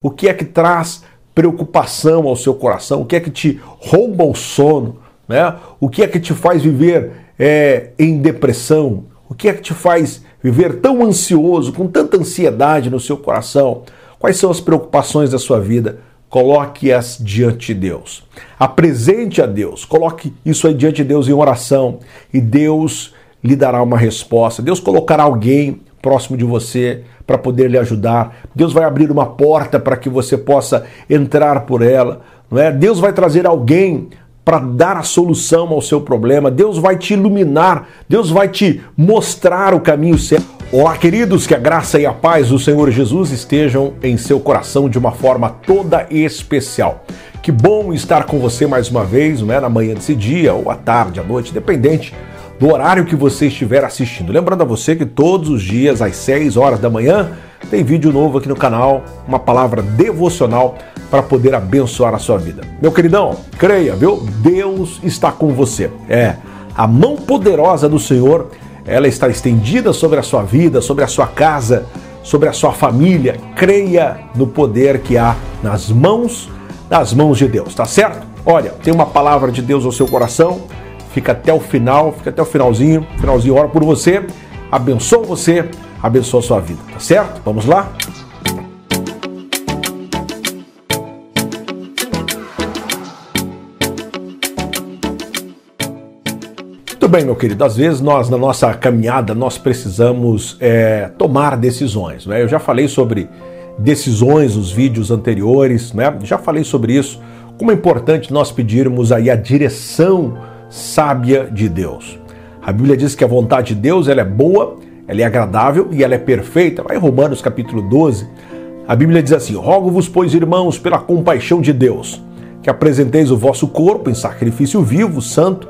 O que é que traz preocupação ao seu coração? O que é que te rouba o sono? Né? O que é que te faz viver é, em depressão? O que é que te faz viver tão ansioso, com tanta ansiedade no seu coração? Quais são as preocupações da sua vida? Coloque-as diante de Deus. Apresente a Deus. Coloque isso aí diante de Deus em oração e Deus lhe dará uma resposta. Deus colocará alguém próximo de você para poder lhe ajudar. Deus vai abrir uma porta para que você possa entrar por ela, não é? Deus vai trazer alguém para dar a solução ao seu problema. Deus vai te iluminar, Deus vai te mostrar o caminho certo. Olá, queridos, que a graça e a paz do Senhor Jesus estejam em seu coração de uma forma toda especial. Que bom estar com você mais uma vez, não é? Na manhã desse dia, ou à tarde, à noite, dependente do horário que você estiver assistindo. Lembrando a você que todos os dias, às 6 horas da manhã, tem vídeo novo aqui no canal, uma palavra devocional para poder abençoar a sua vida. Meu queridão, creia, viu? Deus está com você. É, a mão poderosa do Senhor, ela está estendida sobre a sua vida, sobre a sua casa, sobre a sua família. Creia no poder que há nas mãos, nas mãos de Deus, tá certo? Olha, tem uma palavra de Deus ao seu coração fica até o final, fica até o finalzinho, finalzinho, ora por você, abençoa você, abençoa a sua vida, tá certo? Vamos lá? Muito bem, meu querido. Às vezes nós, na nossa caminhada, nós precisamos é, tomar decisões. Né? Eu já falei sobre decisões nos vídeos anteriores, né? já falei sobre isso. Como é importante nós pedirmos aí a direção sábia de Deus. A Bíblia diz que a vontade de Deus ela é boa, ela é agradável e ela é perfeita. Lá em Romanos capítulo 12, a Bíblia diz assim: Rogo-vos, pois, irmãos, pela compaixão de Deus, que apresenteis o vosso corpo em sacrifício vivo, santo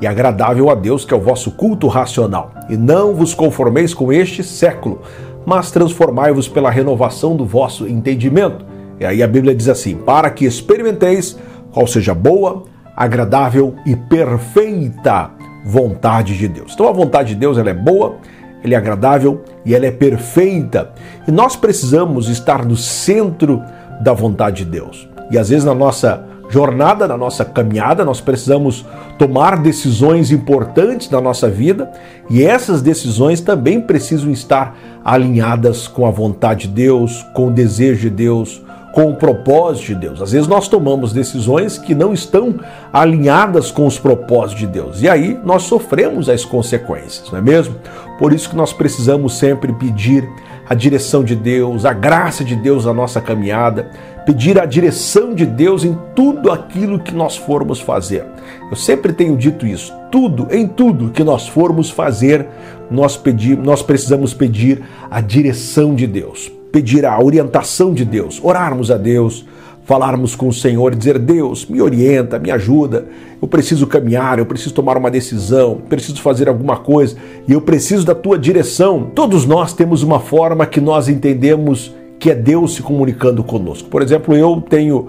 e agradável a Deus, que é o vosso culto racional. E não vos conformeis com este século, mas transformai-vos pela renovação do vosso entendimento. E aí a Bíblia diz assim: para que experimenteis qual seja boa, agradável e perfeita vontade de Deus. Então a vontade de Deus ela é boa, ela é agradável e ela é perfeita. E nós precisamos estar no centro da vontade de Deus. E às vezes na nossa jornada, na nossa caminhada, nós precisamos tomar decisões importantes na nossa vida e essas decisões também precisam estar alinhadas com a vontade de Deus, com o desejo de Deus, com o propósito de Deus. Às vezes nós tomamos decisões que não estão alinhadas com os propósitos de Deus. E aí nós sofremos as consequências, não é mesmo? Por isso que nós precisamos sempre pedir a direção de Deus, a graça de Deus na nossa caminhada, pedir a direção de Deus em tudo aquilo que nós formos fazer. Eu sempre tenho dito isso, tudo, em tudo que nós formos fazer, nós pedir, nós precisamos pedir a direção de Deus pedir a orientação de Deus, orarmos a Deus, falarmos com o Senhor dizer: Deus, me orienta, me ajuda. Eu preciso caminhar, eu preciso tomar uma decisão, preciso fazer alguma coisa e eu preciso da tua direção. Todos nós temos uma forma que nós entendemos que é Deus se comunicando conosco. Por exemplo, eu tenho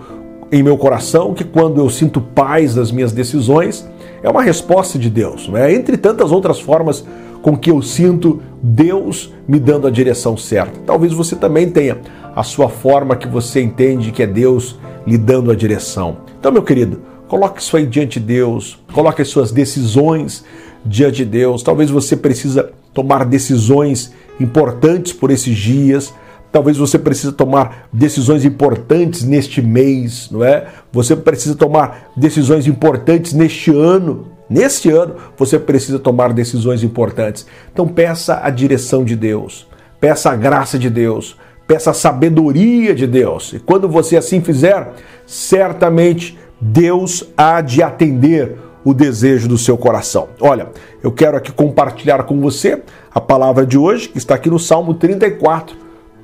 em meu coração que quando eu sinto paz nas minhas decisões, é uma resposta de Deus, né? entre tantas outras formas com que eu sinto Deus me dando a direção certa. Talvez você também tenha a sua forma que você entende que é Deus lhe dando a direção. Então, meu querido, coloque isso aí diante de Deus, coloque as suas decisões diante de Deus. Talvez você precisa tomar decisões importantes por esses dias. Talvez você precise tomar decisões importantes neste mês, não é? Você precisa tomar decisões importantes neste ano. Neste ano, você precisa tomar decisões importantes. Então, peça a direção de Deus, peça a graça de Deus, peça a sabedoria de Deus. E quando você assim fizer, certamente Deus há de atender o desejo do seu coração. Olha, eu quero aqui compartilhar com você a palavra de hoje, que está aqui no Salmo 34.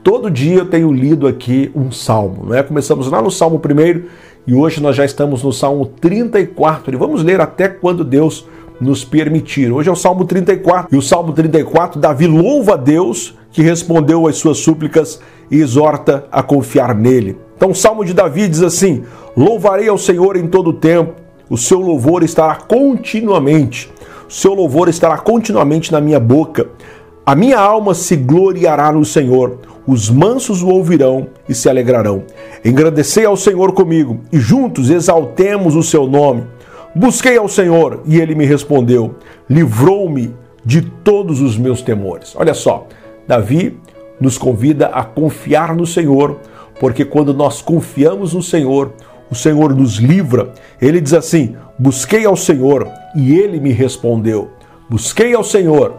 Todo dia eu tenho lido aqui um salmo, não é? Começamos lá no Salmo 1 e hoje nós já estamos no Salmo 34 e vamos ler até quando Deus nos permitir. Hoje é o Salmo 34 e o Salmo 34, Davi louva a Deus que respondeu às suas súplicas e exorta a confiar nele. Então o Salmo de Davi diz assim: Louvarei ao Senhor em todo o tempo, o seu louvor estará continuamente, o seu louvor estará continuamente na minha boca. A minha alma se gloriará no Senhor. Os mansos o ouvirão e se alegrarão. Engrandecei ao Senhor comigo e juntos exaltemos o seu nome. Busquei ao Senhor e ele me respondeu, livrou-me de todos os meus temores. Olha só, Davi nos convida a confiar no Senhor, porque quando nós confiamos no Senhor, o Senhor nos livra. Ele diz assim: Busquei ao Senhor e ele me respondeu. Busquei ao Senhor,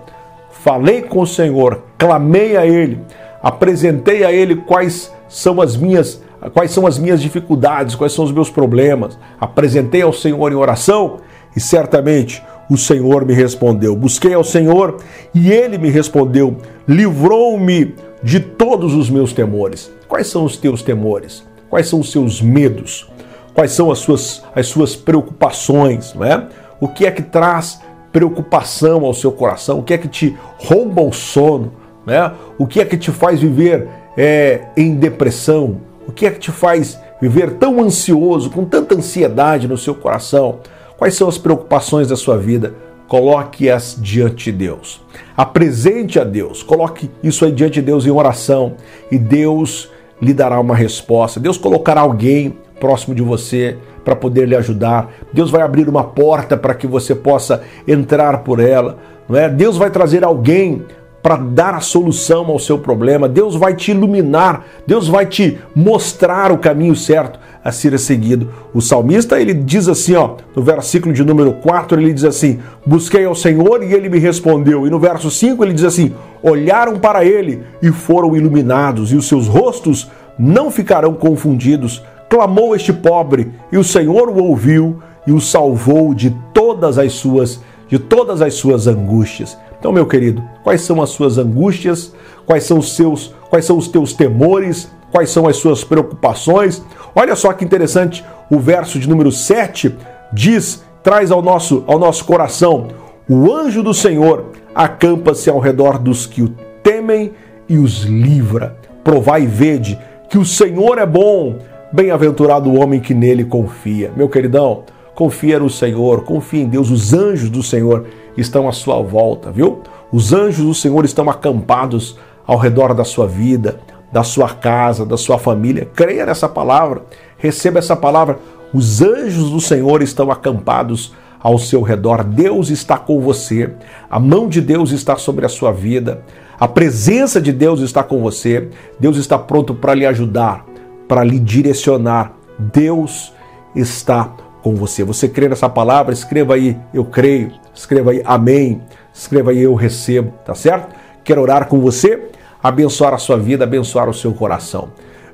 falei com o Senhor, clamei a ele, apresentei a ele quais são as minhas quais são as minhas dificuldades, quais são os meus problemas. Apresentei ao Senhor em oração e certamente o Senhor me respondeu. Busquei ao Senhor e ele me respondeu. Livrou-me de todos os meus temores. Quais são os teus temores? Quais são os seus medos? Quais são as suas, as suas preocupações? Não é? O que é que traz preocupação ao seu coração? O que é que te rouba o sono? Né? O que é que te faz viver é, em depressão? O que é que te faz viver tão ansioso, com tanta ansiedade no seu coração? Quais são as preocupações da sua vida? Coloque-as diante de Deus. Apresente a Deus. Coloque isso aí diante de Deus em oração e Deus lhe dará uma resposta. Deus colocará alguém próximo de você para poder lhe ajudar. Deus vai abrir uma porta para que você possa entrar por ela, não é? Deus vai trazer alguém para dar a solução ao seu problema. Deus vai te iluminar, Deus vai te mostrar o caminho certo a ser seguido. O salmista, ele diz assim, ó, no versículo de número 4, ele diz assim: "Busquei ao Senhor e ele me respondeu". E no verso 5 ele diz assim: "Olharam para ele e foram iluminados, e os seus rostos não ficarão confundidos". Clamou este pobre, e o Senhor o ouviu e o salvou de todas as suas de todas as suas angústias. Então, meu querido, quais são as suas angústias? Quais são os seus, quais são os teus temores? Quais são as suas preocupações? Olha só que interessante, o verso de número 7 diz, traz ao nosso, ao nosso coração: "O anjo do Senhor acampa-se ao redor dos que o temem e os livra. Provai e vede que o Senhor é bom, bem-aventurado o homem que nele confia." Meu queridão, confia no Senhor, confia em Deus, os anjos do Senhor estão à sua volta, viu? Os anjos do Senhor estão acampados ao redor da sua vida, da sua casa, da sua família. Creia nessa palavra, receba essa palavra. Os anjos do Senhor estão acampados ao seu redor. Deus está com você. A mão de Deus está sobre a sua vida. A presença de Deus está com você. Deus está pronto para lhe ajudar, para lhe direcionar. Deus está com você. Você crê nessa palavra? Escreva aí, eu creio escreva aí amém, escreva aí eu recebo, tá certo? Quero orar com você, abençoar a sua vida, abençoar o seu coração.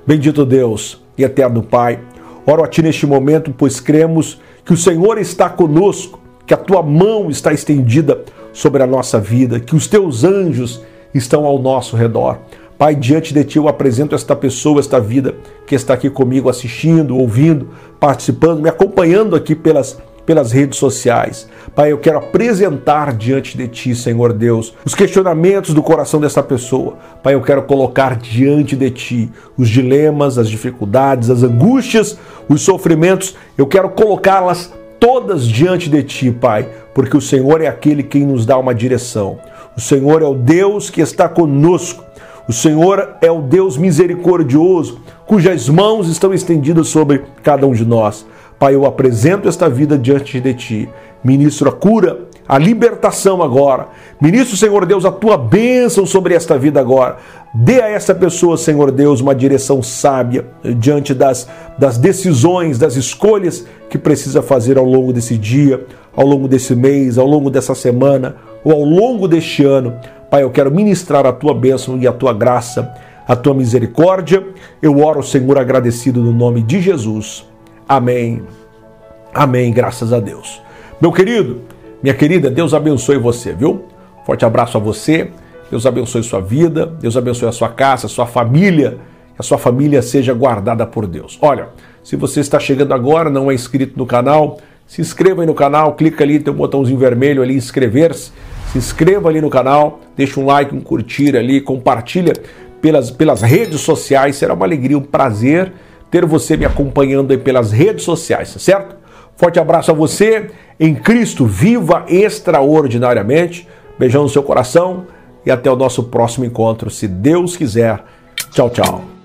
Bendito Deus e eterno Pai, oro a Ti neste momento, pois cremos que o Senhor está conosco, que a Tua mão está estendida sobre a nossa vida, que os Teus anjos estão ao nosso redor. Pai, diante de Ti eu apresento esta pessoa, esta vida que está aqui comigo assistindo, ouvindo, participando, me acompanhando aqui pelas pelas redes sociais. Pai, eu quero apresentar diante de Ti, Senhor Deus, os questionamentos do coração dessa pessoa. Pai, eu quero colocar diante de Ti os dilemas, as dificuldades, as angústias, os sofrimentos. Eu quero colocá-las todas diante de Ti, Pai, porque o Senhor é aquele quem nos dá uma direção. O Senhor é o Deus que está conosco. O Senhor é o Deus misericordioso, cujas mãos estão estendidas sobre cada um de nós. Pai, eu apresento esta vida diante de Ti. Ministro a cura, a libertação agora. Ministro, Senhor Deus, a Tua bênção sobre esta vida agora. Dê a essa pessoa, Senhor Deus, uma direção sábia diante das, das decisões, das escolhas que precisa fazer ao longo desse dia, ao longo desse mês, ao longo dessa semana ou ao longo deste ano. Pai, eu quero ministrar a Tua bênção e a Tua graça, a Tua misericórdia. Eu oro, Senhor, agradecido no nome de Jesus. Amém. Amém, graças a Deus. Meu querido, minha querida, Deus abençoe você, viu? Forte abraço a você. Deus abençoe sua vida, Deus abençoe a sua casa, a sua família, que a sua família seja guardada por Deus. Olha, se você está chegando agora, não é inscrito no canal, se inscreva aí no canal, clica ali, tem um botãozinho vermelho ali, inscrever-se. Se inscreva ali no canal, deixa um like, um curtir ali, compartilha pelas, pelas redes sociais, será uma alegria, um prazer ter você me acompanhando aí pelas redes sociais, tá certo? Forte abraço a você, em Cristo, viva extraordinariamente. Beijão no seu coração e até o nosso próximo encontro, se Deus quiser. Tchau, tchau.